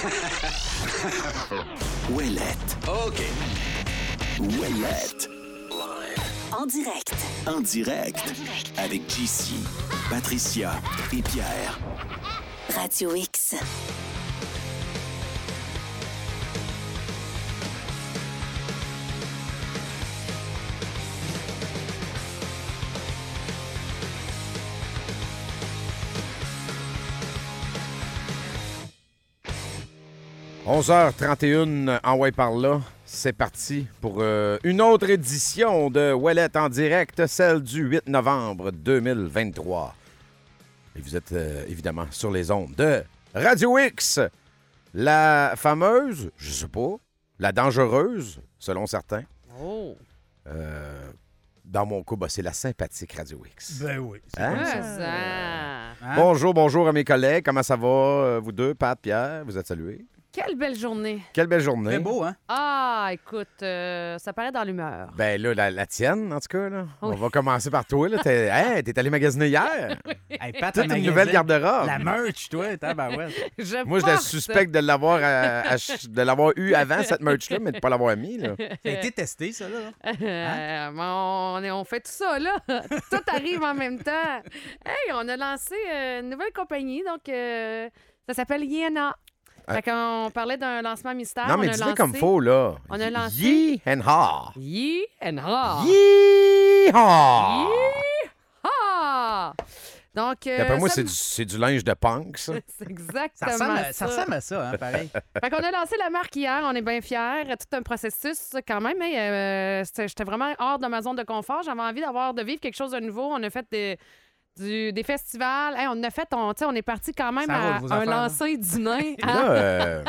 Ouellette. OK. Ouellette. En direct. En direct. Avec JC, Patricia et Pierre. Radio X. « 11h31 en way par là. C'est parti pour euh, une autre édition de Ouellette en direct, celle du 8 novembre 2023. Et vous êtes euh, évidemment sur les ondes de Radio X, la fameuse, je sais pas, la dangereuse, selon certains. Oh. Euh, dans mon cas, bah, c'est la sympathique Radio X. Ben oui. c'est Hein? comme ça. Ça. Hein? Bonjour, bonjour à mes collègues. Comment ça va, vous deux, Pat, Pierre? Vous êtes salués. Quelle belle journée. Quelle belle journée. Très beau, hein? Ah, écoute, euh, ça paraît dans l'humeur. Ben là, la, la tienne, en tout cas. Là. On va commencer par toi. là. T'es hey, t'es allé magasiner hier. Hey, Pat, Toute une nouvelle garde-robe. La merch, toi, tabarouette. Je Moi, je la suspecte de l'avoir à- à ch- de l'avoir eu avant, cette merch-là, mais de ne pas l'avoir mis. Là. Ça a été testé, ça, là. Euh, on, fait tout ça, là. tout arrive en même temps. Hey, on a lancé euh, une nouvelle compagnie, donc euh, ça s'appelle Yena. Ah. Fait qu'on parlait d'un lancement mystère. non, mais on a dis-le lancé comme faut, là. on a lancé- Yee and ha. Ye and Ha. Yee-haw! Ha! Donc, euh, D'après moi, ça c'est du, c'est du linge de punk, ça. c'est Ça exactement ressemble, ça. à, ça ressemble à ça, hein, pareil. Fait qu'on a lancé la marque hier, on est bien fiers. Tout un processus quand même. hein, euh, J'étais vraiment hors de ma zone de confort. J'avais envie d'avoir de vivre quelque chose de nouveau. On a fait des, du- des festivals. Hey, on a fait, on, est parti quand même à un affaires, lancer du nain. Et Là, euh,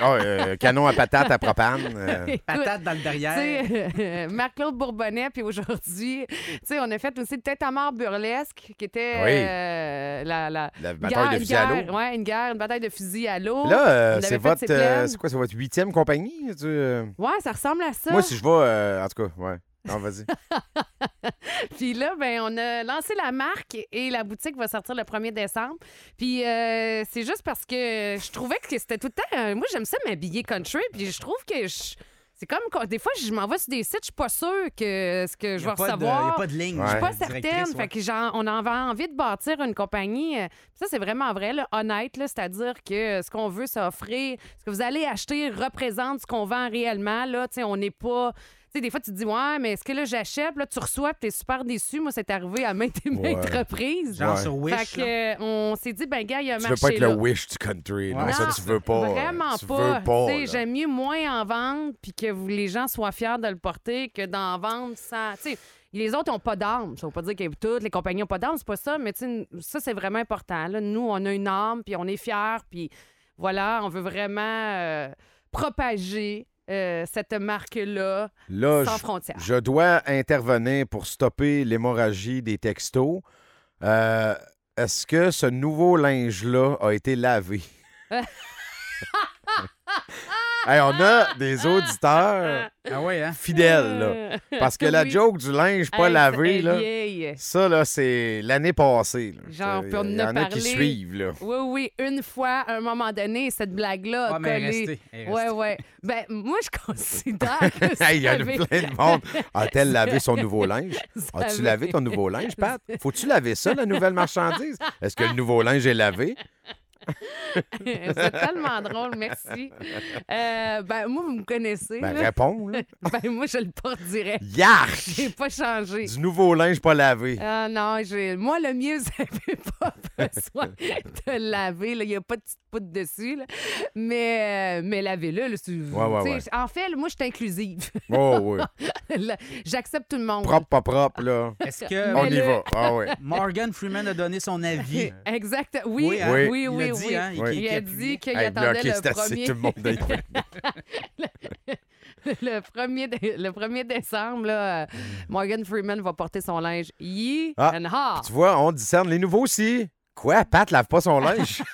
ah, euh, canon à patate à propane. euh, Patate dans le derrière. Marc-Claude Bourbonnais, puis aujourd'hui, on a fait aussi tête à mort burlesque, qui était Oui. euh, la, la la guerre- bataille de une fusil à guerre- l'eau. Ouais, une guerre, une bataille de fusil à l'eau. Là, euh, c'est votre, euh, c'est quoi, c'est votre huitième compagnie? tu? Ouais, ça ressemble à ça. Moi, si je vais, euh, en tout cas, ouais. Non, vas-y. Puis là, ben, on a lancé la marque et la boutique va sortir le 1er décembre. Puis euh, c'est juste parce que je trouvais que c'était tout le temps. euh, moi, j'aime ça m'habiller country. Puis je trouve que je- c'est comme quand- des fois, je m'en vais sur des sites, je suis pas sûre que ce que je Il vais n'y a, recevoir. pas de ligne. Je suis pas certaine. ouais. Fait que genre, on avait envie de bâtir une compagnie. euh, Ça, c'est vraiment vrai, là, honnête. là, C'est-à-dire que ce qu'on veut, c'est offrir. Ce que vous allez acheter représente ce qu'on vend réellement. Là, Tu sais, on n'est pas. Tu sais, des fois, tu te dis, ouais, mais est-ce que là, j'achète? Là, tu reçois, tu es super déçu. Moi, c'est arrivé à maintes et maintes Ouais. reprises. Genre Ouais. sur Wish. Fait que, là? euh, on s'est dit, ben, gars, il y a un Tu veux marché pas être là. le wish du country. Non, Ouais. ça, Non, tu veux pas. Vraiment tu pas. veux pas. Tu sais, là. J'aime mieux moins en vendre puis que vous- les gens soient fiers de le porter que d'en vendre sans. Tu sais, les autres n'ont pas d'âme. Ça veut pas dire que toutes les compagnies n'ont pas d'âme, c'est pas ça, mais tu sais, ça, c'est vraiment important. Là, nous, on a une âme puis on est fiers puis voilà, on veut vraiment euh, propager euh, cette marque-là Là, sans je- frontières. Je dois intervenir pour stopper l'hémorragie des textos. Euh, Est-ce que ce nouveau linge-là a été lavé? Hey, on a des auditeurs Ah ouais, hein? fidèles, là. Parce que la Oui. joke du linge pas Hey, lavé, là, ça, là, c'est l'année passée. là. Genre, Il puis on en y a en a qui suivent, là. Oui, oui, une fois, à un moment donné, cette blague-là a Ah, mais elle est collé. restée, elle est Ouais, restée. ouais. Ben, moi, je considère que ça Hey, Il y a avait- plein de monde. A-t-elle lavé son nouveau linge? ça As-tu avait- lavé ton nouveau linge, Pat? Faut-tu laver ça, la nouvelle marchandise? Est-ce que le nouveau linge est lavé? C'est tellement drôle, merci. Euh, ben, moi, vous me connaissez. Ben, là. réponds, là. Ben, moi, je le porte direct. Yark! J'ai pas changé. Du nouveau linge pas lavé. Ah non, j'ai... moi, le mieux, vous n'avez pas besoin de le laver. Il n'y a pas de petite poudre dessus. là. Mais, euh, mais lavez-le. là, c'est- Ouais, En fait, moi, je suis inclusive. Oh, oui. J'accepte tout le monde. Propre, pas propre, là. Est-ce que On y le- va. Ah, ouais. Morgan Freeman a donné son avis? Exact. Oui, oui, hein? oui, Oui. oui. Il dit, hein? Oui. a dit qu'il Hey, attendait bloqué, le premier... tout le monde a écouté. le, premier le 1er décembre, là, euh, Morgan Freeman va porter son linge Ye Ah, and Ha. Tu vois, on discerne les nouveaux aussi. Quoi? Pat lave pas son linge?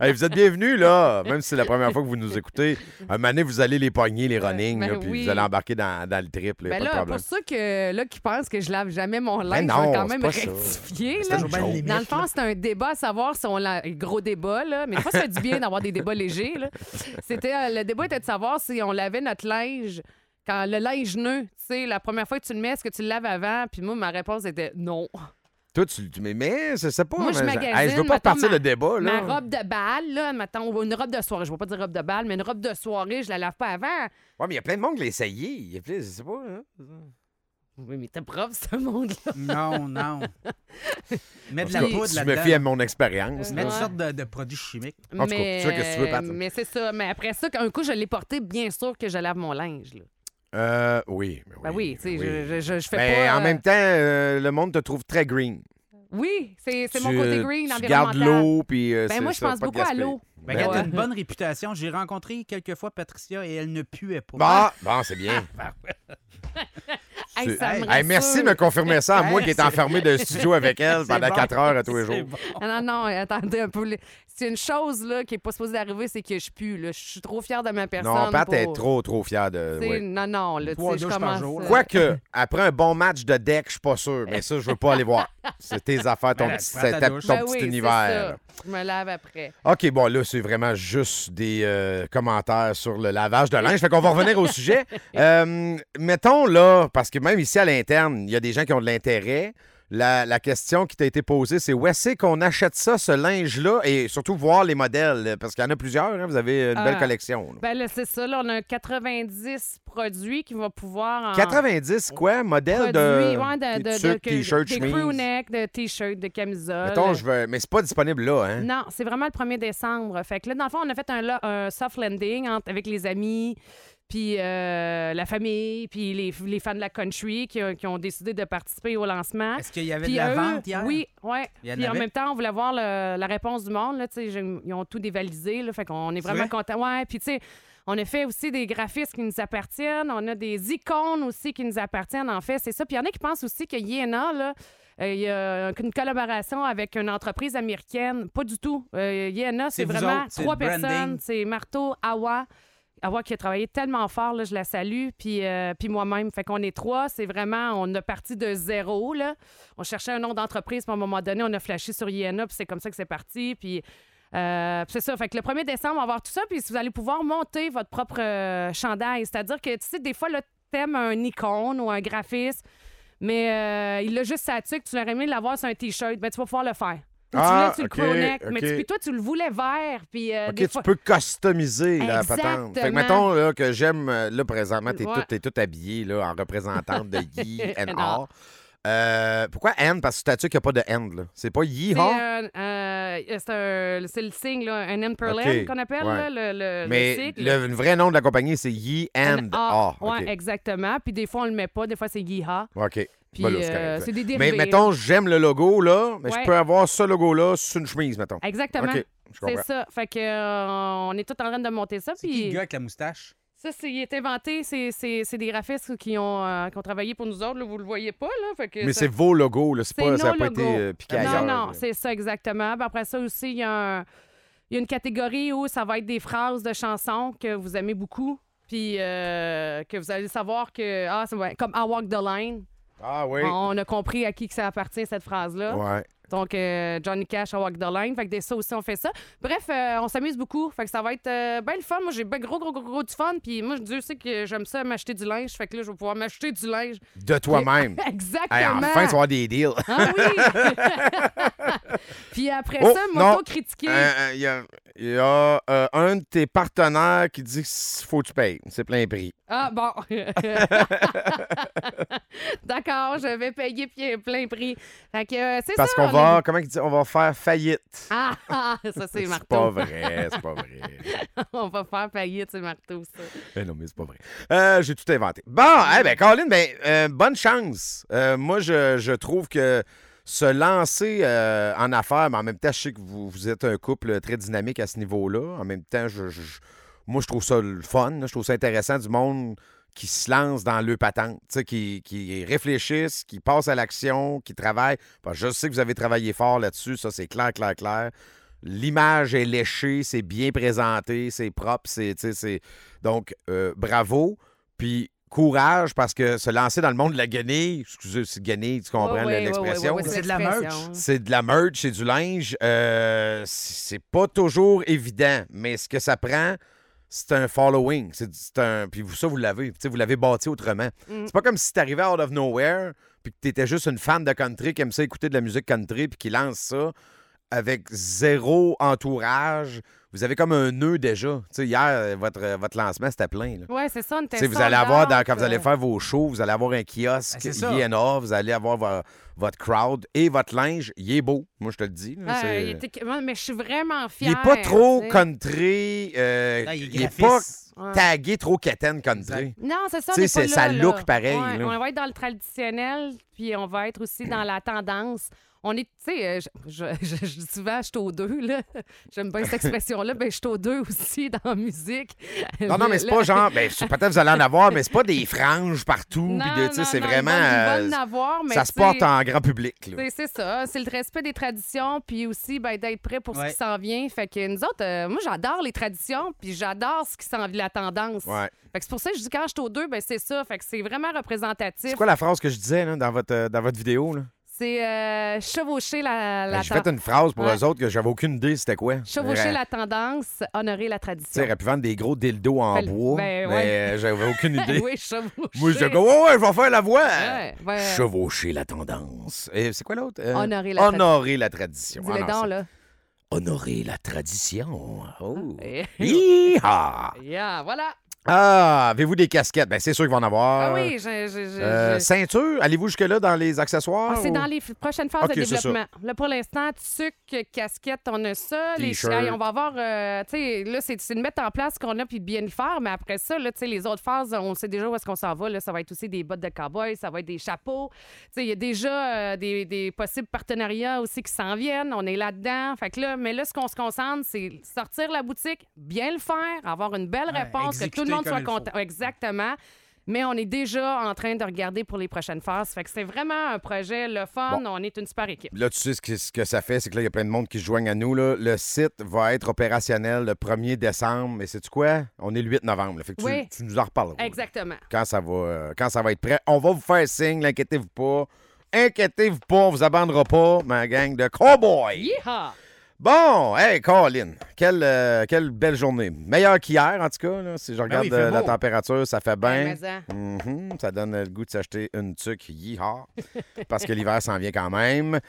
Hey, vous êtes bienvenus, là. Même si c'est la première fois que vous nous écoutez. Un moment donné, vous allez les pogner, les running, Ben là, puis oui. vous allez embarquer dans, dans le. Ben pas de là, problème. pour ceux que, là, qui pensent que je lave jamais mon linge, Ben non, je vais quand même ça. rectifier. Là. limite, Dans le fond, c'est un débat à savoir si on lave. Gros débat, là. Mais des fois, ça fait du bien d'avoir des débats légers, là. C'était, euh, le débat était de savoir si on lavait notre linge quand le linge nœud, tu sais, la première fois que tu le mets, est-ce que tu le laves avant? Puis moi, ma réponse était non. Toi, tu, tu- mais, mais je sais pas. Moi, je mais magasine, hey, je veux pas mettons, partir ma- le débat, là. Ma robe de balle, là, mettons, une robe de soirée, je vais pas dire robe de balle, mais une robe de soirée, je la lave pas avant. Ouais, mais il y a plein de monde qui l'a essayé. Il y a plein, je sais pas. hein. Oui, mais t'es prof, ce monde-là. Non, non. Mettre de la En tout cas, poudre Je me fie à mon expérience. Mettre là. toutes sortes de, de produits chimiques. En tout cas, mais, tu qu'est-ce que tu veux, Pat. mais c'est ça. Mais après ça, un coup, je l'ai porté, bien sûr que je lave mon linge. Là. Euh, oui, mais oui. Ben oui, je, je, je, je fais Ben, pas. en euh, même temps, euh, le monde te trouve très green. Oui, c'est c'est mon côté euh, green, Tu gardes l'eau, puis. euh, Ben, moi, je pense beaucoup à l'eau. Ben, Ben ouais. t'as une bonne réputation, j'ai rencontré quelques fois Patricia et elle ne puait pas. Ah, bon, c'est bien. Hey, C'est- ça me Hey, merci de me confirmer ça, à moi qui est enfermé de studio avec elle pendant bon. 4 heures à tous les jours. bon. Ah, Non, non, attendez un peu. C'est une chose là, qui n'est pas supposée arriver, c'est que je pue. là. Je suis trop fière de ma personne. Non, Pat pour... est trop, trop fière de. Ouais. Non, non, là, tu Trois sais, je commence... là. Quoique, après un bon match de deck, je suis pas sûr, mais ça, je veux pas aller voir. C'est tes affaires, ton, Ben petit, ton Ben petit oui, univers. ça. Je me lave après. OK, bon, là, c'est vraiment juste des euh, commentaires sur le lavage de linge. Fait qu'on va revenir au sujet. Euh, mettons, là, parce que même ici à l'interne, il y a des gens qui ont de l'intérêt. La, la question qui t'a été posée, c'est où est-ce qu'on achète ça, ce linge-là, et surtout voir les modèles, parce qu'il y en a plusieurs, hein, vous avez une belle Ah. collection. là. Ben là, c'est ça. Là, on a 90 produits qui vont pouvoir... En... 90, quoi, modèles de, ouais, de, des de, de- t-shirts, des crew chemises. neck, de t-shirts, de camisoles. Mettons, je veux... Mais c'est pas disponible là, hein? Non, c'est vraiment le 1er décembre. Fait que là, dans le fond, on a fait un, un soft landing avec les amis, puis euh, la famille, puis les, les fans de la country qui, ont- qui ont décidé de participer au lancement. Est-ce qu'il y avait Puis de la eux, vente hier? Oui, oui. En Puis en même temps, on voulait voir le- la réponse du monde. Là, ils ont tout dévalisé. Là, fait qu'on est vraiment vrai? contents. Ouais, puis tu sais, on a fait aussi des graphistes qui nous appartiennent. On a des icônes aussi qui nous appartiennent, en fait. C'est ça. Puis il y en a qui pensent aussi que Yéna, là, euh, il y a une collaboration avec une entreprise américaine. Pas du tout. Euh, Yéna, c'est vraiment trois personnes. C'est Marteau, Awa. Awa qui a travaillé tellement fort, là, je la salue, puis, euh, puis moi-même. Fait qu'on est trois, c'est vraiment, on a parti de zéro, là. On cherchait un nom d'entreprise, puis à un moment donné, on a flashé sur Yéna, puis c'est comme ça que c'est parti, puis... euh, c'est ça. Fait que le 1er décembre, on va avoir tout ça, puis vous allez pouvoir monter votre propre euh, chandail. C'est-à-dire que, tu sais, des fois, là, t'aimes un icône ou un graphiste, mais il a juste sa tuque, tu l'aurais aimé l'avoir sur un T-shirt, ben tu vas pouvoir le faire. Ah, tu le mais tu- puis toi, tu le voulais vert, puis euh, OK, des tu fois... peux customiser la patente. Fait que mettons là, que j'aime, euh, là, présentement, t'es Ouais. tout, habillé là, en représentante de Yi and. Euh, pourquoi N? Parce que statut qu'il n'y a pas de N, là. C'est pas C'est Yeehaw? un, euh, c'est c'est le signe, là, un M per OK, line qu'on appelle, ouais. là, le, le, le Mais le, le vrai nom de la compagnie, c'est Yi and Ah, ouais, exactement. Puis des fois, on le met pas. Des fois, c'est Yeehaw. OK. Puis Ben là, c'est euh, correct. c'est des Mais mettons, j'aime le logo, là, mais je peux avoir ce logo-là sur une chemise, mettons. Exactement. OK, je C'est ça. Fait que euh, on est tout en train de monter ça. C'est qui le Puis gars avec la moustache? ça, c'est il est inventé. C'est c'est- c'est des graphistes qui ont, euh, qui ont travaillé pour nous autres. Là, vous le voyez pas, là? Fait que Mais ça- c'est vos logos, là. C'est C'est pas, ça n'a pas été euh, piqué Non, ailleurs. non, là. c'est ça exactement. Puis après ça aussi, il y, a un- il y a une catégorie où ça va être des phrases de chansons que vous aimez beaucoup. Puis euh, que vous allez savoir que, ah, c'est ouais, comme I Walk the Line. Ah oui. On a compris à qui que ça appartient, cette phrase-là. Ouais. Donc, euh, Johnny Cash, I Walk the Line. Fait que des ça aussi, on fait ça. Bref, euh, on s'amuse beaucoup. Fait que ça va être euh, bien le fun. Moi, j'ai ben gros, gros, gros, gros du fun. Puis moi, Dieu sait que j'aime ça, m'acheter du linge. Fait que là, je vais pouvoir m'acheter du linge. De toi-même. Exactement. Hey, enfin, tu vas avoir des deals. Ah oui! Puis après Oh, ça, non. m'auto-critiquer. Euh, Il y a, y a, un de tes partenaires qui dit qu'il faut que tu payes. C'est plein prix. Ah bon. D'accord, je vais payer plein prix. Fait que euh, c'est ça. Parce qu'on on va, a- comment il dit, on va faire faillite. Ah, ah, ça c'est C'est marteau. pas vrai, c'est pas vrai. on va faire faillite, c'est marteau, ça. Eh non, mais c'est pas vrai. Euh, J'ai tout inventé. Bon, eh ben, Colin, ben, euh, bonne chance. Euh, moi, je, je trouve que se lancer euh, en affaires, mais en même temps, je sais que vous, vous êtes un couple très dynamique à ce niveau-là. En même temps, je- je- moi, je trouve ça le fun. là. Je trouve ça intéressant du monde qui se lance dans le patente, tu sais, qui, qui réfléchissent, qui passent à l'action, qui travaillent. Je sais que vous avez travaillé fort là-dessus, ça c'est clair, clair, clair. L'image est léchée, c'est bien présenté, c'est propre, c'est. tu sais, c'est- Donc, euh, bravo. Puis courage parce que se lancer dans le monde de la guenille, excusez, c'est guenille, tu comprends l'expression? C'est de la merch. C'est de la merch, c'est du linge. Euh, c'est pas toujours évident, mais ce que ça prend, c'est un following. C'est c'est un. Puis ça, vous l'avez. Tu sais, Vous l'avez bâti autrement. Mm. C'est pas comme si t'arrivais out of nowhere, puis que t'étais juste une fan de country qui aime ça écouter de la musique country, puis qui lance ça avec zéro entourage. Vous avez comme un nœud déjà. Hier, euh, votre, euh, votre lancement, c'était plein. Ouais, c'est ça. vous allez avoir, dans- quand vous allez faire vos shows, vous allez avoir un kiosque, Ben. INA, vous allez avoir vo- votre crowd et votre linge. Il est beau, moi je te le dis. là, il était- Mais je suis vraiment il fière. est pas trop country. euh, Là, il est il est pas tagué trop quétaine country. Non, c'est ça. Tu sais, là, ça là. look pareil, Ouais, là. on va être dans le traditionnel, puis on va être aussi dans la tendance. On est, tu sais, euh, je, je, je- souvent, je suis au deux, là. J'aime bien cette expression-là. Ben, je suis au deux aussi dans la musique. Non, non, mais c'est pas genre. Ben, peut-être vous allez en avoir, mais c'est pas des franges partout. Tu sais, c'est vraiment. Euh, avoir, mais ça se porte en grand public. là. c'est- ça, c'est le respect des traditions, puis aussi ben, d'être prêt pour Ouais. ce qui s'en vient. Fait que nous autres, euh, moi, j'adore les traditions, puis j'adore ce qui s'en vient, la tendance. Ouais. Fait que c'est pour ça que je dis quand je suis au deux, ben c'est ça. Fait que c'est vraiment représentatif. C'est quoi la phrase que je disais là, dans, votre, euh, dans votre vidéo? Là? C'est euh, chevaucher la, la Ben, J'ai fait une phrase pour Ouais. eux autres que j'avais aucune idée c'était quoi. Chevaucher la tendance, honorer la Tu sais, tradition. pu vendre des gros dildos en Ben, bois, ben, mais ouais. euh, j'avais aucune idée. oui, chevaucher. Moi, j'étais comme, ouais, ouais, je vais faire la voix. Ouais. Chevaucher la tendance. Et c'est quoi l'autre? Euh, Honorer la tradition. Honorer la tradition. Dis-le Ah, non, là. Honorer la tradition. Oh. Yeah, voilà. Ah, avez-vous des casquettes? Ben, c'est sûr qu'il va en avoir. Ah oui, je- Euh, Ceinture, allez-vous jusque-là dans les accessoires? Ah, c'est ou- dans les f- prochaines phases Ok, de c'est ça. développement. Là, pour l'instant, tuc, casquette, on a ça. Les T-shirt. hey, on va avoir, euh, tu sais, là, c'est c'est de mettre en place ce qu'on a puis de bien le faire. Mais après ça, là, tu sais, les autres phases, on sait déjà où est-ce qu'on s'en va. Là, ça va être aussi des bottes de cowboy, ça va être des chapeaux. Tu sais, il y a déjà euh, des, des possibles partenariats aussi qui s'en viennent. On est là-dedans. Fait que là, mais là, ce qu'on se concentre, c'est sortir la boutique, bien le faire, avoir une belle réponse, que tout le exécuter monde soit content. Exactement. Mais on est déjà en train de regarder pour les prochaines phases. Fait que c'est vraiment un projet, le fun. On est une super équipe. Là, tu sais ce que, ce que ça fait, c'est que là, il y a plein de monde qui se joignent à nous. Là. Le site va être opérationnel le 1er décembre. Mais sais-tu quoi? On est le 8 novembre. là. Fait que tu, Oui. tu nous en reparleras. Exactement. Quand ça, va, quand ça va être prêt. On va vous faire signe, inquiétez-vous pas. Inquiétez-vous pas, on vous abandonnera pas, ma gang de cowboys. Yeehaw! Bon, hey, Colin, quelle, euh, quelle belle journée. Meilleure qu'hier, en tout cas. là. Si je regarde oui, il fait euh, la température, ça fait bien. Ben. Mhm, ça donne le goût de s'acheter une tuque yeehaw, parce que l'hiver s'en vient quand même.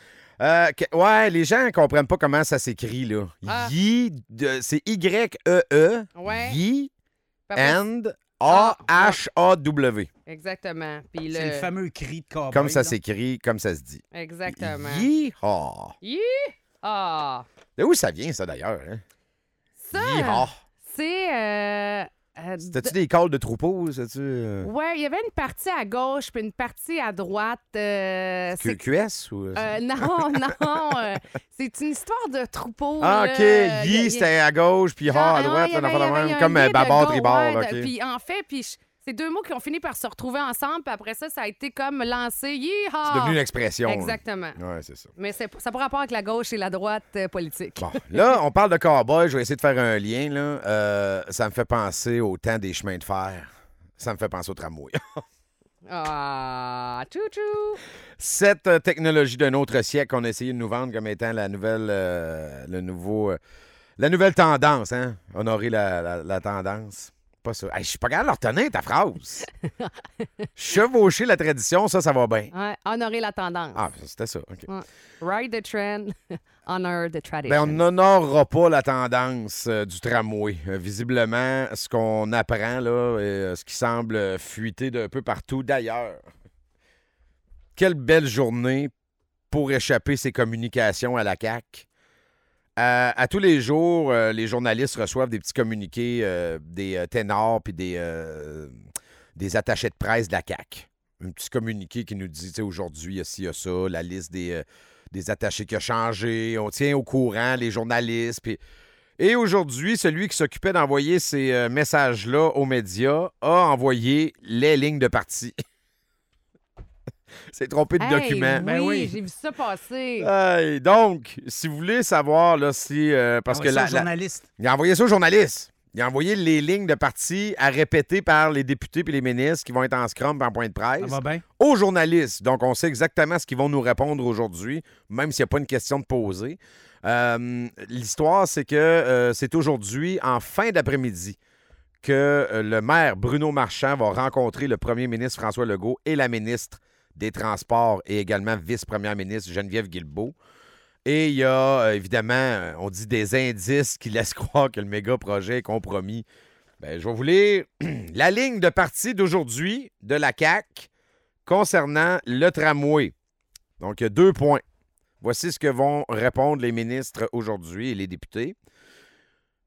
Euh, que- ouais, les gens comprennent pas comment ça s'écrit, là. Ah. C'est Y-E-E, Ouais. Yi, Puis après, and Ah, A-H-A-W. Exactement. Puis C'est le fameux cri de cowboy. Comme ça s'écrit, comme ça se dit. Exactement. Yeehaw. Ah! De où ça vient, ça, d'ailleurs? Hein? Ça, c'est... euh, euh, C'était-tu des calls de troupeau? C'était-tu euh, Ouais, il y avait une partie à gauche puis une partie à droite. euh, c'est- QS? Ou... euh, non, non. c'est une histoire de troupeau. Ah. OK. Yi, c'était à gauche, puis ha à ouais, droite, avait- avait un comme go, tribord. ouais, là, de- OK. Puis en fait, puis je- c'est deux mots qui ont fini par se retrouver ensemble, puis après ça, ça a été comme lancé. Yeehaw! C'est devenu une expression. Exactement. Ouais, c'est ça. Mais c'est, ça n'a pas rapport avec la gauche et la droite euh, politique. Bon, là, on parle de cowboy. Je vais essayer de faire un lien. Là. Euh, ça me fait penser au temps des chemins de fer. Ça me fait penser au tramway. Ah, chou-chou! Cette euh, technologie d'un autre siècle qu'on a essayé de nous vendre comme étant la nouvelle, euh, le nouveau, euh, la nouvelle tendance, hein? Honorer la, la- la tendance. Pas ça. Hey, je suis pas capable de leur retenir ta phrase. Chevaucher la tradition, ça, ça va bien. Ouais, honorer la tendance. Ah, c'était ça. OK. Ride the trend, honor the Ben, tradition. on n'honorera pas la tendance euh, du tramway. Euh, visiblement, ce qu'on apprend, là, euh, ce qui semble fuiter d'un peu partout d'ailleurs. Quelle belle journée pour échapper ces communications à la CAQ. À, tous les jours, euh, les journalistes reçoivent des petits communiqués, euh, des euh, ténors puis des, attachés de presse de la CAQ. Un petit communiqué qui nous dit, aujourd'hui, il y a ci, il y a ça, la liste des, attachés qui a changé, on tient au courant les journalistes. Et aujourd'hui, celui qui s'occupait d'envoyer ces messages-là aux médias a envoyé les lignes de parti. s'est trompé de Hey, document. Ben oui, oui. j'ai vu ça passer. Hey, donc, si vous voulez savoir là, si. euh, parce que la, ça au la- journaliste. il a envoyé ça aux journalistes. Il a envoyé les lignes de parti à répéter par les députés et les ministres qui vont être en scrum et en point de presse Ça va bien? aux journalistes. Donc, on sait exactement ce qu'ils vont nous répondre aujourd'hui, même s'il n'y a pas une question de poser. Euh, L'histoire, c'est que euh, c'est aujourd'hui, en fin d'après-midi, que euh, le maire Bruno Marchand va rencontrer le premier ministre François Legault et la ministre des Transports et également vice-première ministre Geneviève Guilbeault. Et il y a euh, évidemment, euh, on dit des indices qui laissent croire que le méga projet est compromis. Ben, je vais vous lire la ligne de parti d'aujourd'hui de la CAQ concernant le tramway. Donc, il y a deux points. Voici ce que vont répondre les ministres aujourd'hui et les députés.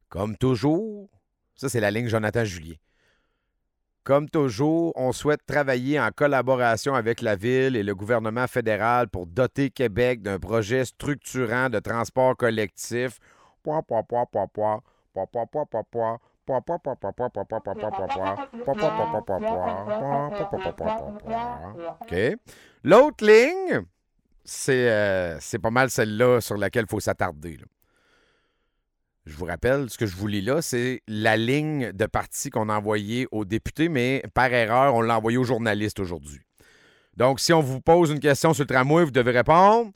Comme toujours, ça c'est la ligne Jonathan Julien. Comme toujours, on souhaite travailler en collaboration avec la Ville et le gouvernement fédéral pour doter Québec d'un projet structurant de transport collectif. L'autre ligne, c'est pas mal celle-là sur laquelle il faut s'attarder. Je vous rappelle, ce que je vous lis là, c'est la ligne de parti qu'on a envoyée aux députés, mais par erreur, on l'a envoyée aux journalistes aujourd'hui. Donc, si on vous pose une question sur le tramway, vous devez répondre.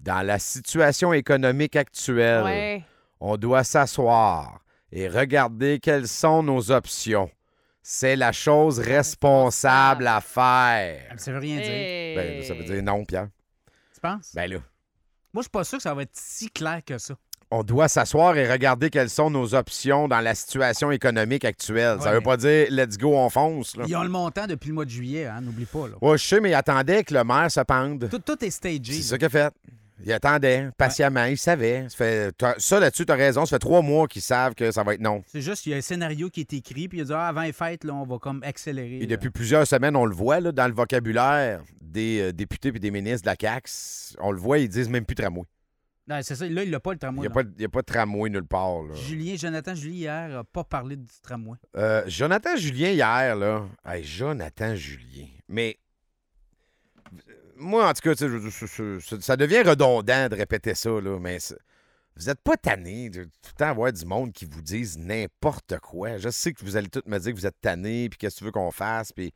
Dans la situation économique actuelle, Ouais. on doit s'asseoir et regarder quelles sont nos options. C'est la chose responsable à faire. Ça veut rien dire. Hey. Ben, ça veut dire non, Pierre. Tu penses? Ben là. Moi, je suis pas sûr que ça va être si clair que ça. On doit s'asseoir et regarder quelles sont nos options dans la situation économique actuelle. Ça Ouais. veut pas dire let's go, on fonce. Là. Ils ont le montant depuis le mois de juillet, hein, n'oublie pas. Là. Ouais, je sais, mais il attendait que le maire se pende. Tout, tout est stagé. C'est ça qu'il a fait. Il attendait patiemment, il savait. Ça, fait- t'as- ça, là-dessus, tu as raison. Ça fait trois mois qu'ils savent que ça va être non. C'est juste qu'il y a un scénario qui est écrit, puis il a dit ah, avant les fêtes, là, on va comme accélérer. Et là. depuis plusieurs semaines, on le voit là, dans le vocabulaire des euh, députés et des ministres de la CAQ. On le voit, ils disent même plus tramway. Non, c'est ça. Là, il n'a pas le Il tramway. n'y a, il a pas de tramway nulle part. là. Julien, Jonathan Julie, hier, n'a pas parlé du tramway. Euh, Jonathan Julien hier, là. Hey, Jonathan Julien. Mais moi, en tout cas, ça devient redondant de répéter ça, là, mais vous n'êtes pas tanné de tout le temps avoir du monde qui vous dise n'importe quoi. Je sais que vous allez tous me dire que vous êtes tanné, puis qu'est-ce que tu veux qu'on fasse, puis...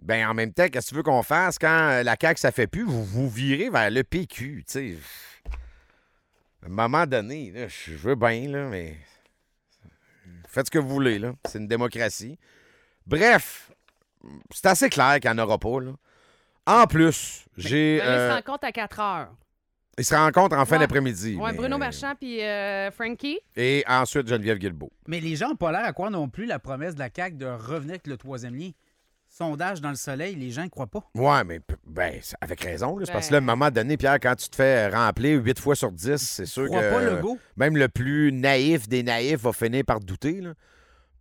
Ben, en même temps, qu'est-ce que tu veux qu'on fasse quand euh, la CAQ, ça fait plus, vous vous virez vers le PQ, tu sais. À un moment donné, là, je veux bien, là, mais... Faites ce que vous voulez, là. C'est une démocratie. Bref, c'est assez clair qu'il n'y en aura pas, là. En plus, j'ai... Ben euh, se rencontrent à 4 heures. ils se rencontrent en fin Ouais. d'après-midi. Ouais, mais- Bruno Marchand puis euh, Frankie. Et ensuite, Geneviève Guilbeault. Mais les gens n'ont pas l'air à croire non plus la promesse de la CAQ de revenir avec le troisième lien. Sondage dans le soleil, les gens ne croient pas. Ouais, mais ben, avec raison. là. C'est parce que Ben. là, à un moment donné, Pierre, quand tu te fais remplir 8 fois sur 10, c'est sûr croient pas que le go. même le plus naïf des naïfs va finir par douter. Là.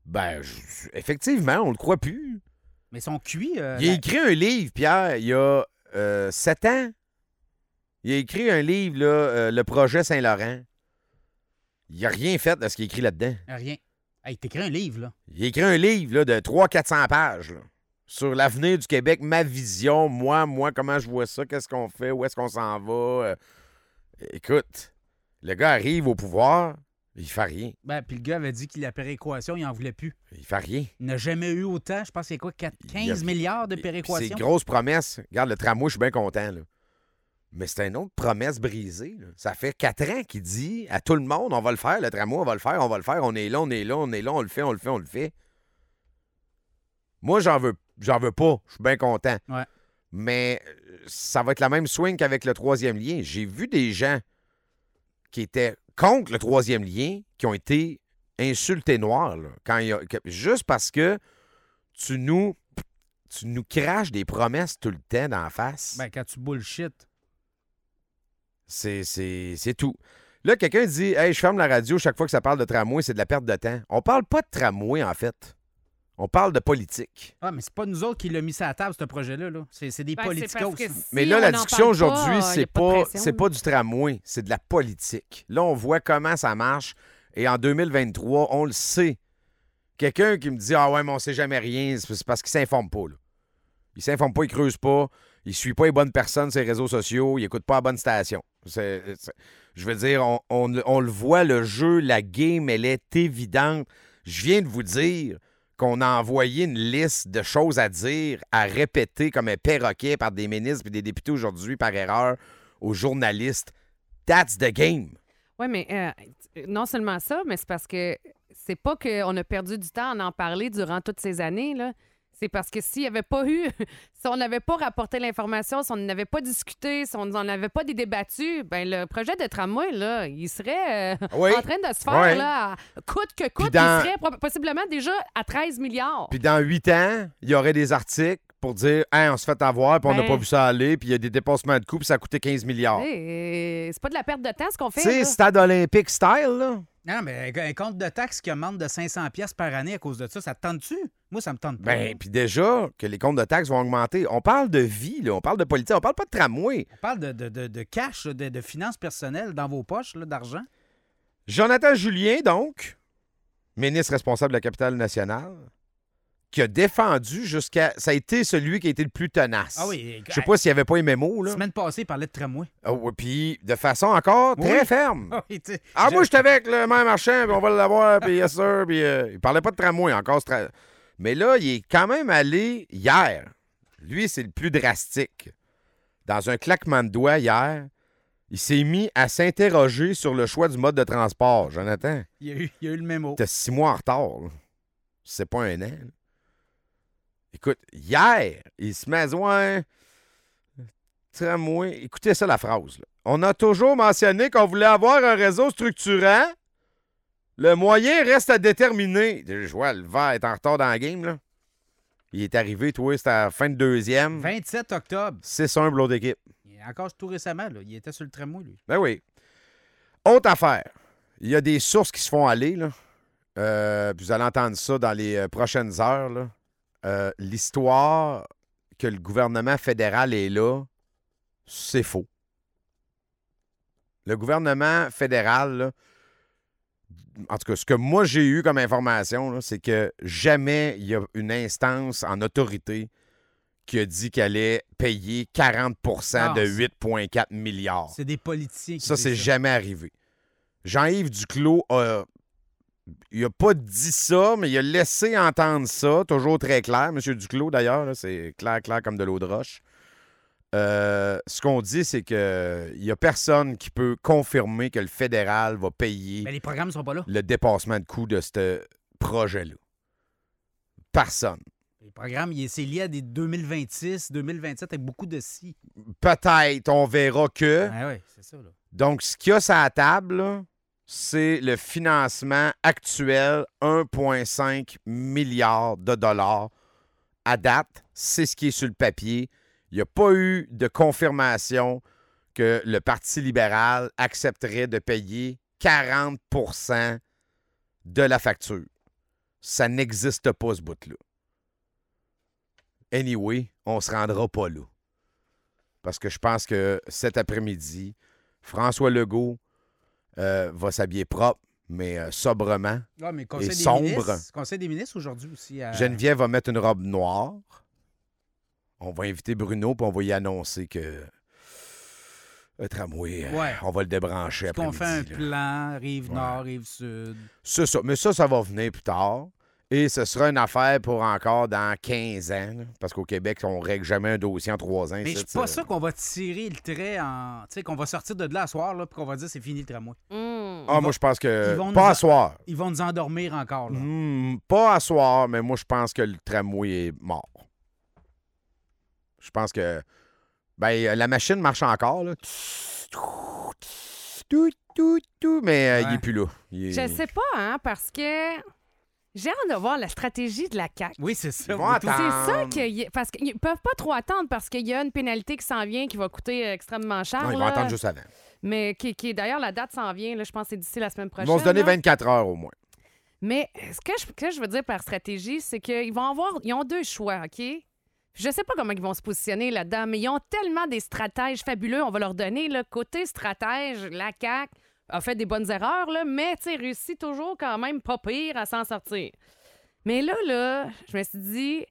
Ben, je- effectivement, on le croit plus. Mais ils sont cuits. euh, Il a la- écrit un livre, Pierre, il y a 7 ans. Il a écrit un livre, là, euh, Le projet Saint-Laurent. Il a rien fait de ce qu'il écrit là-dedans. Rien. Hey, t'écris un livre, là. Il a écrit un livre là, de 300-400 pages là, sur l'avenir du Québec, ma vision, moi, moi, comment je vois ça, qu'est-ce qu'on fait, où est-ce qu'on s'en va. euh. Écoute, le gars arrive au pouvoir, il fait rien. Ben, puis le gars avait dit qu'il la péréquation, il en voulait plus. Il fait rien. Il n'a jamais eu autant, je pense, c'est quoi, 4, Il y a- 15 milliards de C'est péréquation? une grosse promesse. Regarde, le tramway, je suis bien content. Là. Mais c'est une autre promesse brisée. là. Ça fait quatre ans qu'il dit à tout le monde on va le faire, le tramway, on va le faire, on va le faire, on est là, on est là, on est là, on le fait, on le fait, on le fait. Moi, j'en veux, j'en veux pas. Je suis bien content. Ouais. Mais euh, ça va être la même swing qu'avec le troisième lien. J'ai vu des gens qui étaient contre le troisième lien qui ont été insultés noirs. là, quand il y a- que- juste parce que tu nous, tu nous craches des promesses tout le temps d'en face. Ben, quand tu bullshit. C'est, c'est, c'est tout. Là, quelqu'un dit Hey, je ferme la radio chaque fois que ça parle de tramway, c'est de la perte de temps. On parle pas de tramway, en fait. On parle de politique. Ah, mais c'est pas nous autres qui l'ont mis sur la table, ce projet-là. Là. C'est, c'est des Ben, politicos. Mais là, la discussion aujourd'hui, pas, c'est pas, c'est du tramway, c'est de la politique. Là, on voit comment ça marche. Et en 2023, on le sait. Quelqu'un qui me dit Ah ouais, mais on sait jamais rien, c'est c'est parce qu'il s'informe pas. là. Il s'informe pas, il creuse pas, il suit pas les bonnes personnes sur les réseaux sociaux, il écoute pas la bonne station. C'est- c'est- je veux dire, on, on- on le voit, le jeu, la game, elle est évidente. Je viens de vous dire qu'on a envoyé une liste de choses à dire, à répéter comme un perroquet par des ministres et des députés aujourd'hui par erreur aux journalistes. That's the game. Oui, mais euh, non seulement ça, mais c'est parce que c'est pas qu'on a perdu du temps à en parler durant toutes ces années, là. C'est parce que s'il n'y avait pas eu, si on n'avait pas rapporté l'information, si on n'avait pas discuté, si on n'en avait pas des débattus, ben le projet de tramway, là, il serait euh, Oui. en train de se faire, là, coûte que coûte, dans- il serait possiblement déjà à 13 milliards. Puis dans huit ans, il y aurait des articles pour dire Hein, on se fait avoir, puis on n'a Ben. pas vu ça aller, puis il y a des dépassements de coûts, puis ça a coûté 15 milliards. Hey, c'est pas de la perte de temps ce qu'on fait. Tu sais, stade olympique style, là. Non, mais un- compte de taxes qui augmente de 500 pièces par année à cause de ça, ça te tente-tu? Moi, ça me tente pas. Ben, puis déjà, que les comptes de taxes vont augmenter. On parle de vie, là. On parle de politique. On parle pas de tramway. On parle de, de- de- de cash, de, de finances personnelles dans vos poches, là, d'argent. Jonathan Julien, donc, ministre responsable de la capitale nationale, qui a défendu jusqu'à. Ça a été celui qui a été le plus tenace. Ah oui, Je sais pas s'il n'y avait pas les mémos, La là. semaine passée, il parlait de tramway. Ah puis de façon encore très Oui. ferme. Ah oui, Ah, je- moi, j'étais avec le maire marchand, puis on va l'avoir, puis yes, sir. Puis euh, il parlait pas de tramway encore. tra- Mais là, il est quand même allé hier. Lui, c'est le plus drastique. Dans un claquement de doigts hier, il s'est mis à s'interroger sur le choix du mode de transport. Jonathan, il, y a eu, il y a eu le mémo. t'as six mois en retard. C'est pas un an. là. Écoute, hier, il se met à dire, ouais, tramway. Écoutez ça, la phrase. là. On a toujours mentionné qu'on voulait avoir un réseau structurant. Le moyen reste à déterminer. Je vois, le vert est en retard dans la game, là. Il est arrivé, toi, c'était à la fin de deuxième. 27 octobre. 6-1 pour l'autre équipe. Il est encore tout récemment, là. Il était sur le tramway, lui. Ben oui. Autre affaire. Il y a des sources qui se font aller, là. Euh, puis vous allez entendre ça dans les euh, prochaines heures, là. Euh, L'histoire que le gouvernement fédéral est là, c'est faux. Le gouvernement fédéral, là, en tout cas, ce que moi j'ai eu comme information, c'est que jamais il y a une instance en autorité qui a dit qu'elle allait payer 40 Non, de c'est- 8,4 milliards. C'est des politiciens qui Ça, c'est jamais arrivé. Jean-Yves Duclos a. Il a pas dit ça, mais il a laissé entendre ça, toujours très clair. Monsieur Duclos, d'ailleurs, c'est clair, clair comme de l'eau de roche. Euh, ce qu'on dit, c'est que il y a personne qui peut confirmer que le fédéral va payer Mais les programmes sont pas là. le dépassement de coût de ce projet-là. Personne. Les programmes, c'est lié à des 2026, 2027 avec beaucoup de si. Peut-être, on verra que. Ah c'est ça, là. Donc, ce qu'il y a sur la table, là, c'est le financement actuel, 1,5 milliard de dollars à date. C'est ce qui est sur le papier. Il n'y a pas eu de confirmation que le Parti libéral accepterait de payer 40% de la facture. Ça n'existe pas, ce bout-là. Anyway, on se rendra pas là. Parce que je pense que cet après-midi, François Legault euh, va s'habiller propre, mais euh, sobrement. Ah, mais des sombre. ministres. Conseil des ministres aujourd'hui aussi. à- Geneviève va mettre une robe noire. On va inviter Bruno, puis on va y annoncer que le tramway, euh, Ouais. on va le débrancher Qu'on après-midi. fait un là. plan, rive Ouais. nord, rive sud. C'est ça. Mais ça, ça va venir plus tard. Et ce sera une affaire pour encore dans 15 ans. là, parce qu'au Québec, on règle jamais un dossier en trois ans. Mais je suis pas ça. sûr qu'on va tirer le trait en. Tu sais, qu'on va sortir de là à soir, là, puis qu'on va dire c'est fini le tramway. Hum. Ah, moi, je pense que. Pas nous à soir. Ils vont nous endormir encore, là. Hmm, pas à soir, mais moi, je pense que le tramway est mort. Je pense que. Ben, la machine marche encore, là. Tout, tout, tout, mais euh, il Ouais. est plus là. Est- Je sais pas, hein, parce que j'ai hâte de voir la stratégie de la CAQ. Oui, c'est ça. Ils. C'est ça qu'ils parce qu'ils peuvent pas trop attendre parce qu'il y a une pénalité qui s'en vient qui va coûter extrêmement cher. Non, ils vont là. attendre juste avant. Mais qui, qui- d'ailleurs la date s'en vient, là, je pense que c'est d'ici la semaine Ils prochaine. vont se donner là. 24 heures au moins. Mais ce que je, que je veux dire par stratégie, c'est qu'ils vont avoir ils ont deux choix, OK? Je sais pas comment ils vont se positionner là-dedans, mais ils ont tellement des stratèges fabuleux, on va leur donner. Là, côté stratège, la CAQ a fait des bonnes erreurs, là, mais tu réussit toujours quand même pas pire à s'en sortir. Mais là, là, je me suis dit,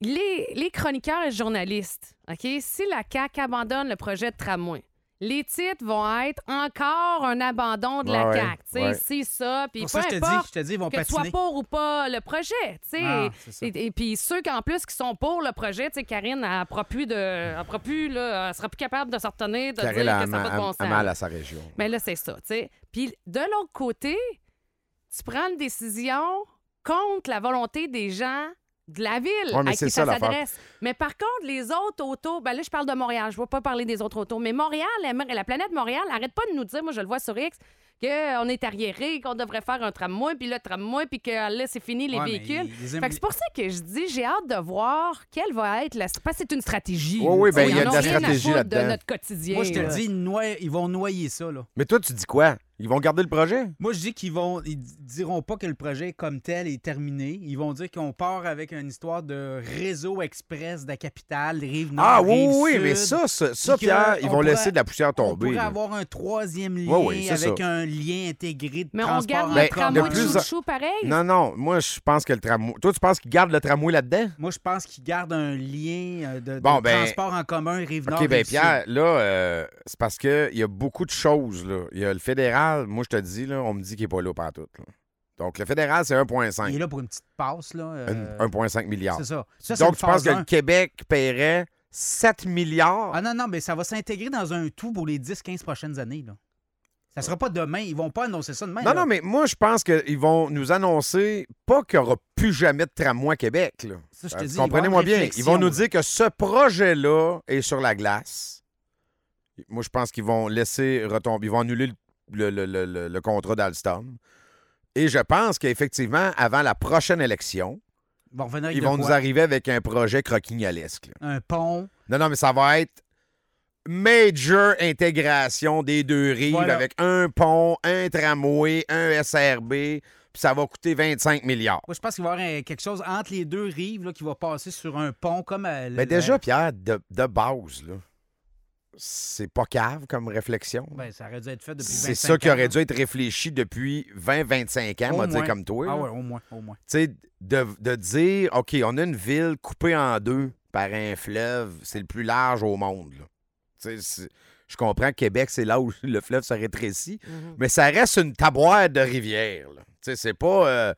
Les, les chroniqueurs et journalistes, OK, si la CAQ abandonne le projet de tramway, les titres vont être encore un abandon de la Ouais, CAQ. Tu sais, ouais. c'est ça. Puis peu ça, je te dis, importe je te dis, ils vont que tu sois patiner. pour ou pas le projet. tu sais. Ah, et, et puis ceux qui, en plus, qui sont pour le projet, tu sais, Karine, elle ne pourra plus, de, elle plus, là, elle sera plus capable de se retenir, de Karel dire a, que ça pas de bon sens. mal à sa région. Mais là, c'est ça, tu sais. Puis de l'autre côté, tu prends une décision contre la volonté des gens de la ville Ouais, à qui ça, ça s'adresse. Mais par contre, les autres autos, ben là, je parle de Montréal, je ne vais pas parler des autres autos, mais Montréal, la planète Montréal, arrête pas de nous dire, moi je le vois sur X, qu'on est arriéré, qu'on devrait faire un tramway, puis le tramway, puis que là, c'est fini les Ouais, véhicules. ils aiment- Fait que c'est pour ça que je dis, j'ai hâte de voir quelle va être la... Parce que c'est une stratégie. Oui, ben, il y a de la stratégie là-dedans. de notre quotidien. Moi, je te le dis, ils, noient- ils vont noyer ça, là. Mais toi, tu dis quoi? Ils vont garder le projet? Moi, je dis qu'ils vont, ils diront pas que le projet comme tel est terminé. Ils vont dire qu'on part avec une histoire de réseau express de la capitale, rive nord, Ah oui, rive oui, sud. mais ça, ça, ça, Pierre, ils on vont pourrait- laisser de la poussière On tomber. pourrait là. avoir un troisième lien oui, avec ça. un lien intégré de Mais on transport garde en le tramway de plus de en- chou pareil? Non, non, moi, je pense que le tramway. Toi, tu penses qu'ils gardent le tramway là-dedans? Moi, je pense qu'ils gardent un lien euh, de, de Bon, ben, transport en commun, rive nord, OK, rive Pierre, là, euh, c'est parce qu'il y a beaucoup de choses. Là. Il y a le fédéral, moi, je te dis, là, on me dit qu'il n'est pas là partout. Là. Donc, le fédéral, c'est Il 1,5. est là pour une petite passe, là. euh, Un- 1,5 milliard. c'est ça. Ça, c'est Donc, une tu penses phase que un. le Québec paierait 7 milliards? Ah non, non, mais ça va s'intégrer dans un tout pour les 10-15 prochaines années, là. Ça sera pas demain. Ils vont pas annoncer ça demain. non, là. non, mais moi, je pense qu'ils vont nous annoncer pas qu'il n'y aura plus jamais de tramway à Québec. Là. Ça, je te Euh, dis, Comprenez-moi bien. Ils vont nous dire que ce projet-là est sur la glace. Moi, je pense qu'ils vont laisser retomber. Ils vont annuler le, le- le- le- le contrat d'Alstom. Et je pense qu'effectivement, avant la prochaine élection, Ils vont ils nous arriver avec un projet croquignolesque. là. Un pont. Non, non, mais ça va être major intégration des deux rives Voilà. avec un pont, un tramway, un SRB, puis ça va coûter 25 milliards. Moi, je pense qu'il va y avoir quelque chose entre les deux rives là, qui va passer sur un pont comme à. Mais déjà, Pierre, de, de base, là, c'est pas cave comme réflexion. Ben, ça aurait dû être fait depuis C'est 25 ça qui aurait dû être réfléchi depuis 20-25 ans, on va dire comme toi. Ah ouais, au moins, au moins. Tu sais, de, de dire, OK, on a une ville coupée en deux par un fleuve, c'est le plus large au monde. là. Je comprends que Québec, c'est là où le fleuve se rétrécit, Mhm. mais ça reste une taboire de rivière. c'est pas, euh,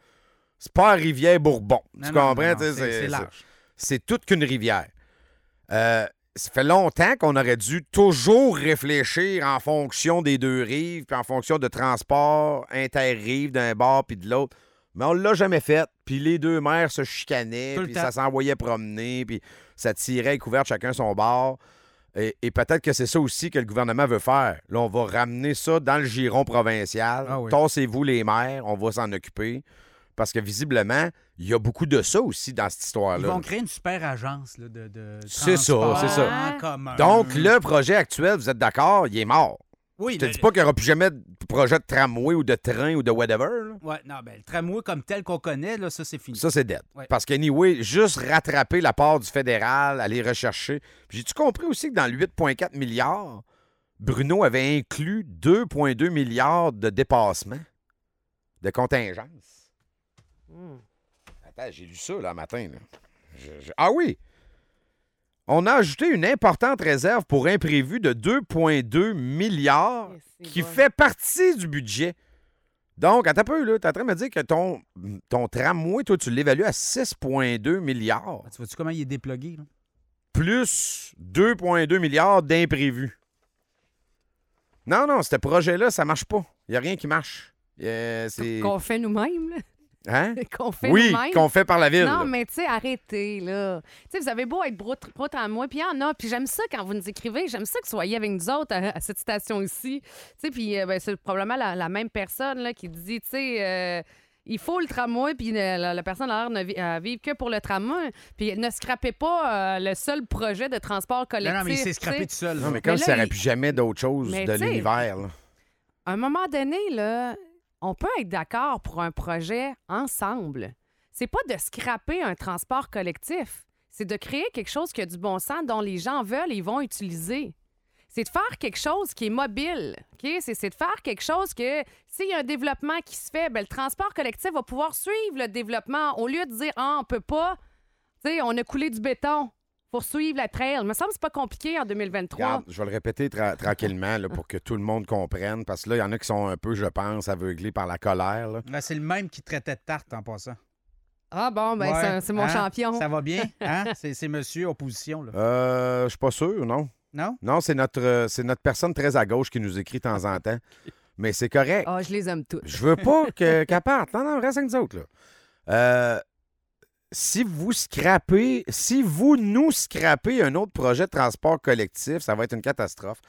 c'est pas une rivière Bourbon. Non, tu comprends? C'est large. c'est toute qu'une rivière. Euh, ça fait longtemps qu'on aurait dû toujours réfléchir en fonction des deux rives, puis en fonction de transport inter-rive d'un bord puis de l'autre. Mais on l'a jamais fait. Puis les deux mères se chicanaient, puis temps. ça s'envoyait promener, puis ça tirait couvert chacun son bord. Et, et peut-être que c'est ça aussi que le gouvernement veut faire. Là, on va ramener ça dans le giron provincial. Ah oui. Tassez-vous les maires, on va s'en occuper. Parce que visiblement, il y a beaucoup de ça aussi dans cette Ils histoire-là. vont créer une super agence là, de, de C'est ça, c'est ça. Donc, le projet actuel, vous êtes d'accord, il est mort. Oui, Je te dis pas qu'il n'y aura plus jamais de projet de tramway ou de train ou de whatever. Ouais, non, ben, le tramway comme tel qu'on connaît, là, ça, c'est fini. Ça, c'est dead. Ouais. Parce qu'anyway, juste rattraper la part du fédéral, aller rechercher. Puis J'ai-tu compris aussi que dans le 8,4 milliards, Bruno avait inclus 2,2 milliards de dépassement de contingence? Hmm. Attends, j'ai lu ça, là, matin. là. Je- je- Ah oui! On a ajouté une importante réserve pour imprévu de 2,2 milliards Yes, c'est qui bon. fait partie du budget. Donc, attends un peu, là. T'es en train de me dire que ton, ton tramway, toi, tu l'évalues à 6,2 milliards, Tu vois-tu comment il est déplugué? Là? plus 2,2 milliards d'imprévus. Non, non, ce projet-là, ça marche pas. Il n'y a rien qui marche. Euh, c'est... Qu'on fait nous-mêmes, là. Hein? Qu'on fait Oui, qu'on fait par la ville. Non, mais tu sais, arrêtez, là. Tu sais, vous avez beau être pro, pro moi, puis il y en a. Puis j'aime ça quand vous nous écrivez. J'aime ça que vous soyez avec nous autres à, à cette station ici. Tu sais, puis euh, ben, c'est probablement la, la même personne là, qui dit, tu sais, euh, il faut le tramway, puis euh, la, la personne a l'air à vivre que pour le tramway. Puis ne scrapez pas euh, le seul projet de transport Non, collectif. non, mais il s'est scrappé tout seul. Non, mais comme Mais s'il là, n'y aurait il- plus jamais d'autre chose Mais de l'univers. là. À un moment donné, là, on peut être d'accord pour un projet ensemble. C'est pas de scraper un transport collectif. C'est de créer quelque chose qui a du bon sens, dont les gens veulent et vont utiliser. C'est de faire quelque chose qui est mobile. C'est, de faire quelque chose que, s'il y a un développement qui se fait, ben, le transport collectif va pouvoir suivre le développement au lieu de dire Ah, on peut pas Tu on a coulé du béton pour suivre la trail. Il me semble que c'est pas compliqué en 2023. Regarde, je vais le répéter tra- tranquillement là, pour que tout le monde comprenne, parce que là, il y en a qui sont un peu, je pense, aveuglés par la colère. Ah, c'est le même qui traitait de tarte en passant. Ah bon, ben Ouais. c'est- mon Hein? champion. Ça va bien? Hein? C'est, monsieur opposition, là. Euh, je suis pas sûr, non. Non? Non, c'est notre, euh, c'est notre personne très à gauche qui nous écrit de temps en temps. Mais c'est correct. Ah, je les aime tous. Je veux pas que- qu'elle parte. Non, non, reste avec nous autres, là. Euh, si vous scrapez, si vous nous scrapez un autre projet de transport collectif, ça va être une catastrophe.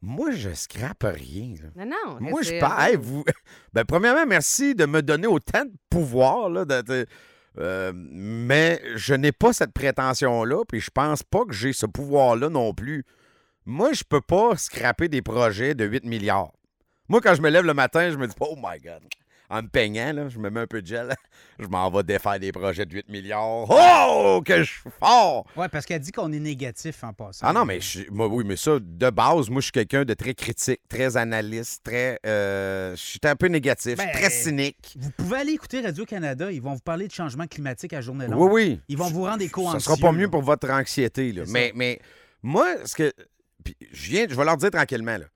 Moi, je scrape rien. là. Non, non. Moi, je parle. Hey, vous... ben, premièrement, merci de me donner autant de pouvoir. Là, de- euh, mais je n'ai pas cette prétention-là, puis je pense pas que j'ai ce pouvoir-là non plus. Moi, je peux pas scraper des projets de 8 milliards. Moi, quand je me lève le matin, je me dis Oh my God! En me peignant, là, je me mets un peu de gel. Je m'en vais défaire des projets de 8 milliards. Oh, que je suis fort! Ouais, parce qu'elle dit qu'on est négatif en passant. Ah non, mais je, moi, oui, mais ça, de base, moi, je suis quelqu'un de très critique, très analyste, très. euh, je suis un peu négatif, Ben, très cynique. Vous pouvez aller écouter Radio-Canada. Ils vont vous parler de changement climatique à journée longue. Oui, oui. Ils vont vous rendre des Ça sera pas mieux pour votre anxiété. Là. Mais, mais moi, ce que. puis je viens, je vais leur dire tranquillement. Là.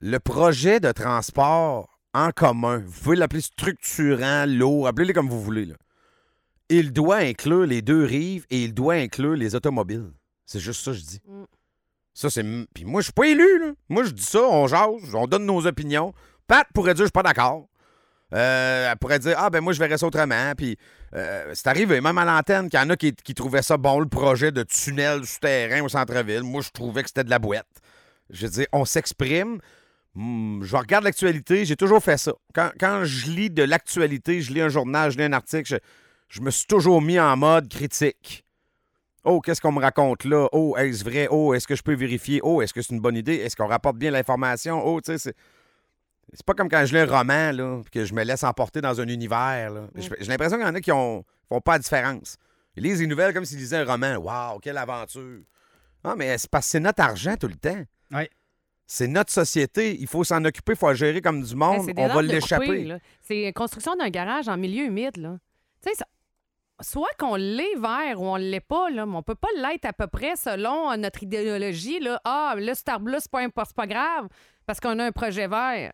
Le projet de transport en commun, vous pouvez l'appeler structurant, lourd, appelez-le comme vous voulez. Là. Il doit inclure les deux rives et il doit inclure les automobiles. C'est juste ça que je dis. Mm. Ça, c'est. Puis moi, je suis pas élu, là. Moi, je dis ça, on jase, on donne nos opinions. Pat pourrait dire, je suis pas d'accord. Euh, elle pourrait dire, ah, ben moi, je verrais ça autrement. Puis euh, c'est arrivé, même à l'antenne, qu'il y en a qui, qui trouvaient ça bon, le projet de tunnel souterrain au centre-ville. Moi, je trouvais que c'était de la boîte. Je veux dire, on s'exprime. Hmm, je regarde l'actualité, j'ai toujours fait ça. Quand, quand je lis de l'actualité, je lis un journal, je lis un article, je, je me suis toujours mis en mode critique. Oh, qu'est-ce qu'on me raconte là? Oh, est-ce vrai? Oh, est-ce que je peux vérifier? Oh, est-ce que c'est une bonne idée? Est-ce qu'on rapporte bien l'information? Oh, tu sais, c'est. C'est pas comme quand je lis un roman, là, que je me laisse emporter dans un univers. là. J'ai j'ai l'impression qu'il y en a qui ont, font pas la différence. Ils lisent les nouvelles comme s'ils lisaient un roman. Waouh, quelle aventure! Ah, mais c'est parce que c'est notre argent tout le temps. Ouais. C'est notre société. Il faut s'en occuper, il faut la gérer comme du monde. On va l'échapper. C'est la construction d'un garage en milieu humide. Là. Tu sais, ça- soit qu'on l'est vert ou on l'est pas, là, mais on peut pas l'être à peu près selon euh, notre idéologie. Là. Ah, là, cet arbre-là, c'est pas, pas grave parce qu'on a un projet vert.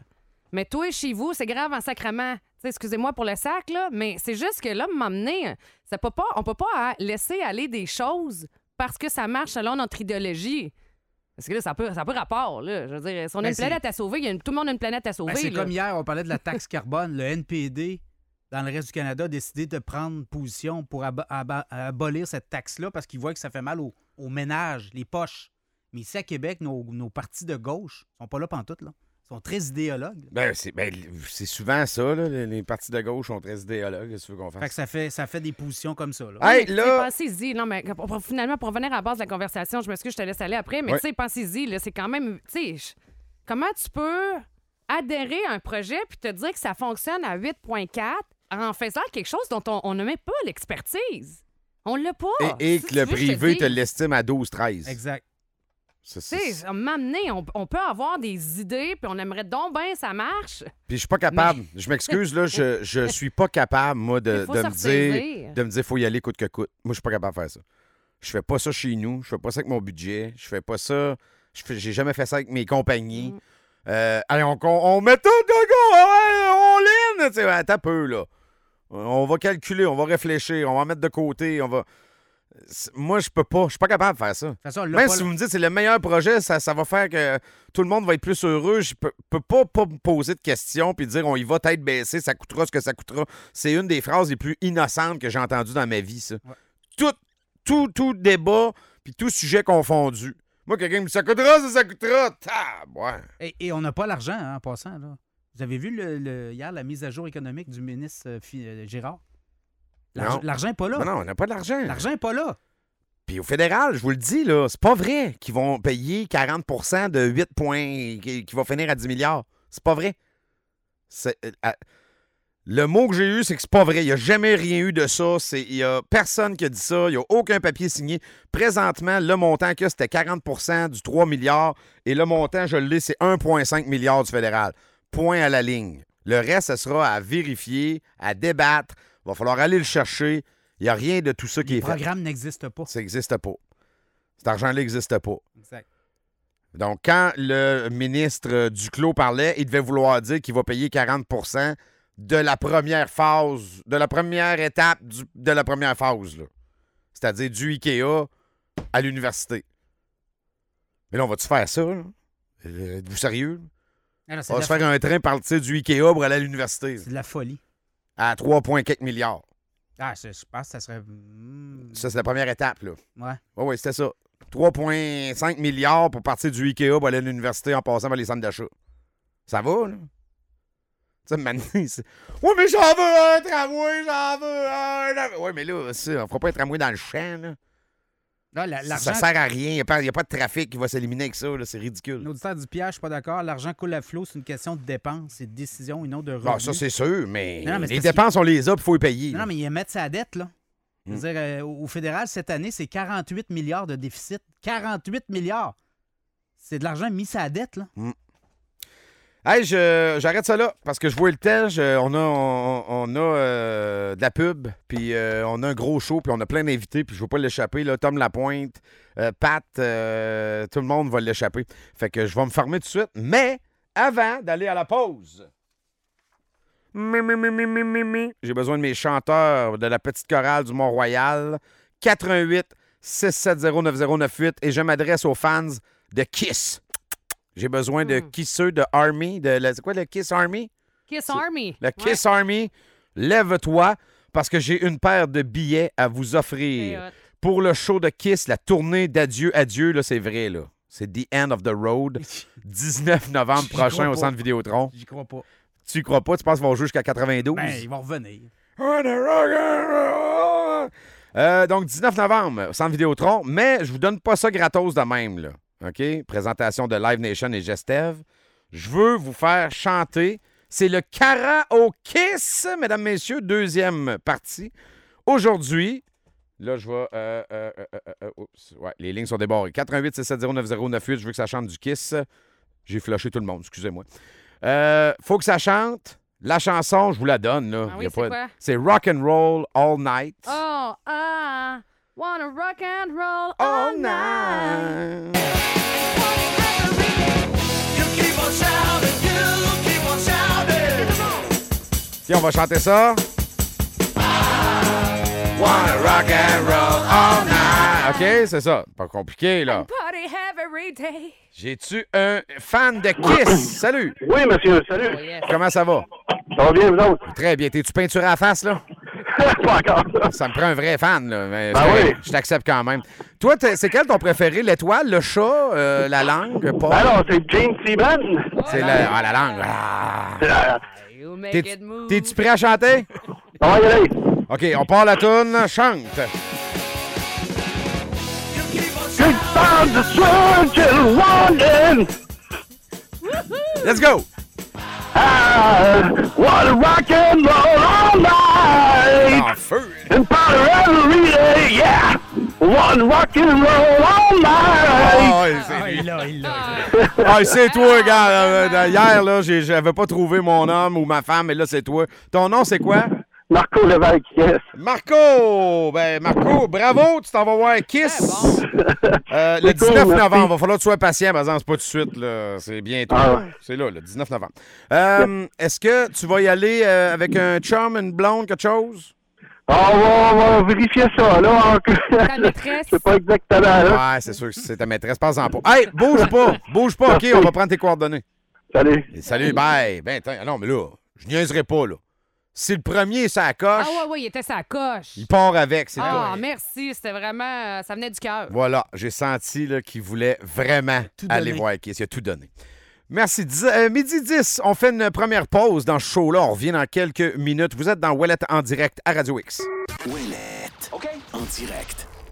Mais toi, chez vous, c'est grave en sacrement. Excusez-moi pour le sac, là, mais c'est juste que là, m'emmener, ça peut pas, on peut pas hein, laisser aller des choses parce que ça marche selon notre idéologie. Parce que là, ça peut, ça peut rapport. Là. Je veux dire, si on a Ben, une c'est- planète à sauver, y a une- tout le monde a une planète à sauver. Ben, c'est là. comme hier, on parlait de la taxe carbone. Le NPD, dans le reste du Canada, a décidé de prendre position pour abolir cette taxe-là parce qu'ils voient que ça fait mal aux, aux ménages, les poches. Mais ici, à Québec, nos, nos partis de gauche sont pas là pantoute, là. Ils sont très idéologues. Ben, c'est ben, c'est souvent ça, là, les, les partis de gauche sont très idéologues. Qu'est-ce veux qu'on fasse? Fait que ça fait, ça fait des positions comme ça, là. Hey, là- Pensez-y. Non, mais pour- pour- finalement, pour revenir à la base de la conversation, je m'excuse, je te laisse aller après, mais Ouais. tu sais, pensez-y, là, c'est quand même. Tu sais, comment tu peux adhérer à un projet puis te dire que ça fonctionne à 8,4 en faisant quelque chose dont on- n'a même pas l'expertise? On l'a pas. Et, et Si que le privé te l'estime à 12-13. Exact. Tu sais, m'amener, on, on peut avoir des idées, puis on aimerait donc bien ça marche. Puis je suis pas capable. Je m'excuse, là, je, je suis pas capable, moi, de, me dire de me dire faut y aller coûte que coûte. Moi, je suis pas capable de faire ça. Je fais pas ça chez nous. Je fais pas ça avec mon budget. Je fais pas ça. J'ai jamais fait ça avec mes compagnies. Mm. Euh, allez, on, on, on met tout de gars, on ligne. Tu sais, un peu, là. On va calculer, on va réfléchir, on va mettre de côté, on va. Moi, je peux pas. Je suis pas capable de faire ça. De façon, Même pas- si vous me dites que c'est le meilleur projet, ça, ça va faire que tout le monde va être plus heureux. Je peux, peux pas, pas me poser de questions puis dire on y va tête baissée, ça coûtera ce que ça coûtera. C'est une des phrases les plus innocentes que j'ai entendues dans ma vie, ça. Tout, tout, tout débat puis tout sujet confondu. Moi, quelqu'un me dit ça coûtera, ça, ça coûtera. Ouais. Et, et on n'a pas l'argent, hein, en passant, là. Vous avez vu le, le- hier la mise à jour économique du ministre euh, euh, Girard? L'argent-. L'argent n'est pas là. Non, non, on n'a pas d'argent. L'argent n'est pas là. Puis au fédéral, je vous le dis, là, c'est pas vrai qu'ils vont payer 40% de 8 points qui, va finir à 10 milliards. C'est pas vrai. Euh, le mot que j'ai eu, c'est que c'est pas vrai. Il n'y a jamais rien eu de ça. C'est- Il y a personne qui a dit ça. Il n'y a aucun papier signé. Présentement, le montant qu'il y a, c'était 40% du 3 milliards. Et le montant, je l'ai, c'est 1,5 milliard du fédéral. Point à la ligne. Le reste, ce sera à vérifier, à débattre. Il va falloir aller le chercher. Il n'y a rien de tout ça qui Le est fait. programme n'existe pas. Ça n'existe pas. Cet argent-là n'existe pas. Exact. Donc, quand le ministre Duclos parlait, il devait vouloir dire qu'il va payer 40% de la première phase, de la première étape du- de la première phase. C'est-à-dire du IKEA à l'université. Mais là, on va-tu faire ça? là? Euh, Êtes-vous sérieux? Non, On va se faire un train partir du IKEA pour aller à l'université C'est de la folie. À 3,4 milliards. Ah, je, je pense que ça serait. hmm, Ça, c'est la première étape. Là. Ouais. Oui, oui, c'était ça. 3,5 milliards pour partir du IKEA pour aller à l'université en passant par les centres d'achat. Ça va, là? Tu sais, maintenant. Oui, mais j'en veux un tramway, j'en veux un... Oui, mais là, ça, on fera pas un tramway dans le champ, là. Là, la- Ça, sert à rien. Il n'y a, a pas de trafic qui va s'éliminer avec ça. C'est ridicule. L'auditeur du piège, je suis pas d'accord. L'argent coule à flot, c'est une question de dépense, c'est de décision et non de Bon, revenu. ça, c'est sûr, mais, Non, non, les dépenses, on les a, il faut les payer. Non, non, mais il mettre sa dette, là. Je veux Hmm. dire, euh, au fédéral, cette année, c'est 48 milliards de déficit. 48 milliards! C'est de l'argent mis sa dette, là. Hey, j'arrête ça là parce que je vois le je- on a, on, a euh, de la pub, puis euh, on a un gros show, puis on a plein d'invités, puis je veux pas l'échapper. Là, Tom Lapointe, euh, Pat, tout le monde va l'échapper. Fait que je vais me fermer tout de suite. Mais avant d'aller à la pause, j'ai besoin de mes chanteurs de la petite chorale du Mont-Royal. 88 670 9098 et je m'adresse aux fans de Kiss. J'ai besoin de Hmm. kisseux de Army, de la- c'est quoi le Kiss Army? Kiss Army. Le Ouais. Kiss Army, lève-toi parce que j'ai une paire de billets à vous offrir pour le show de Kiss, la tournée d'adieu, adieu, là, c'est vrai, là. C'est The End of the Road, 19 novembre prochain au pas. Centre Vidéotron. J'y crois pas. Tu y crois pas? Tu penses qu'ils vont jouer jusqu'à 92? Ben, ils vont revenir. Euh, donc, 19 novembre, Centre Vidéotron, mais je vous donne pas ça gratos de même, là. OK? Présentation de Live Nation et Gestev. Je veux vous faire chanter. C'est le Karaoke, mesdames, messieurs, deuxième partie. Aujourd'hui, là, je vais. euh, euh, euh, oups, ouais, les lignes sont débarrées. 88 670 9098, je veux que ça chante du Kiss. J'ai flushé tout le monde, excusez-moi. Faut que ça chante. La chanson, je vous la donne, là. Ah oui, pas-? C'est Rock and Roll All Night. Oh, ah, wanna rock and roll All all night. Puis on va chanter ça. Wanna rock and roll all night. OK, c'est ça. Pas compliqué, là. Party every day. J'ai-tu un fan de Kiss? Salut! Oui, monsieur, salut. Oh, yes. Comment ça va? Ça va bien, vous autres? Très bien. T'es-tu peinturé à la face, là? Pas encore. Ça me prend un vrai fan, là. Mais Ben oui. Je t'accepte quand même. Toi, t'es- c'est quel ton préféré? L'étoile, le chat, euh, la langue, Paul? Alors, c'est James Seaman. C'est la, ah, la langue. Ah. You make T'es- it move. T'es-tu prêt à chanter? On va y aller. OK, on part la toune. Chante. Let's go! I wanna rock and roll all night. Feu! And party every day, yeah. Wanna rock and roll all night. Ah, c'est Ah, lui. il l'a, il l'a. Ah, c'est toi, gars. Euh, Hier, là, j'ai- j'avais pas trouvé mon homme ou ma femme, mais là, c'est toi. Ton nom, c'est quoi? Marco Lévesque, yes. Marco! Ben, Marco, bravo, tu t'en vas voir Kiss. Euh, le C'est cool, 19 merci. novembre, va falloir que tu sois patient, par exemple, c'est pas tout de suite, là. C'est bientôt. Ah ouais. C'est là, le 19 novembre. Euh, Est-ce que tu vas y aller euh, avec un chum, une blonde, quelque chose? On va, on va vérifier ça, là. Ta maîtresse. Je sais pas exactement, là. Ouais, c'est sûr que c'est ta maîtresse, pas-en pas. Hey, bouge pas! Bouge pas, OK, on va prendre tes coordonnées. Salut. Et salut, bye! Ben, attends, non, mais là, je niaiserai pas, là. Si le premier, ça coche, Ah ouais, ouais, il était sa coche. il part avec, c'est Ah, tout. merci. C'était vraiment... euh, Ça venait du cœur. Voilà, j'ai senti là, qu'il voulait vraiment Tout aller donné. voir Kiss. Il a tout donné. Merci. Dix- euh, midi 10, on fait une première pause dans ce show-là. On revient dans quelques minutes. Vous êtes dans Wallet en direct à Radio X. Ouellette. OK. En direct.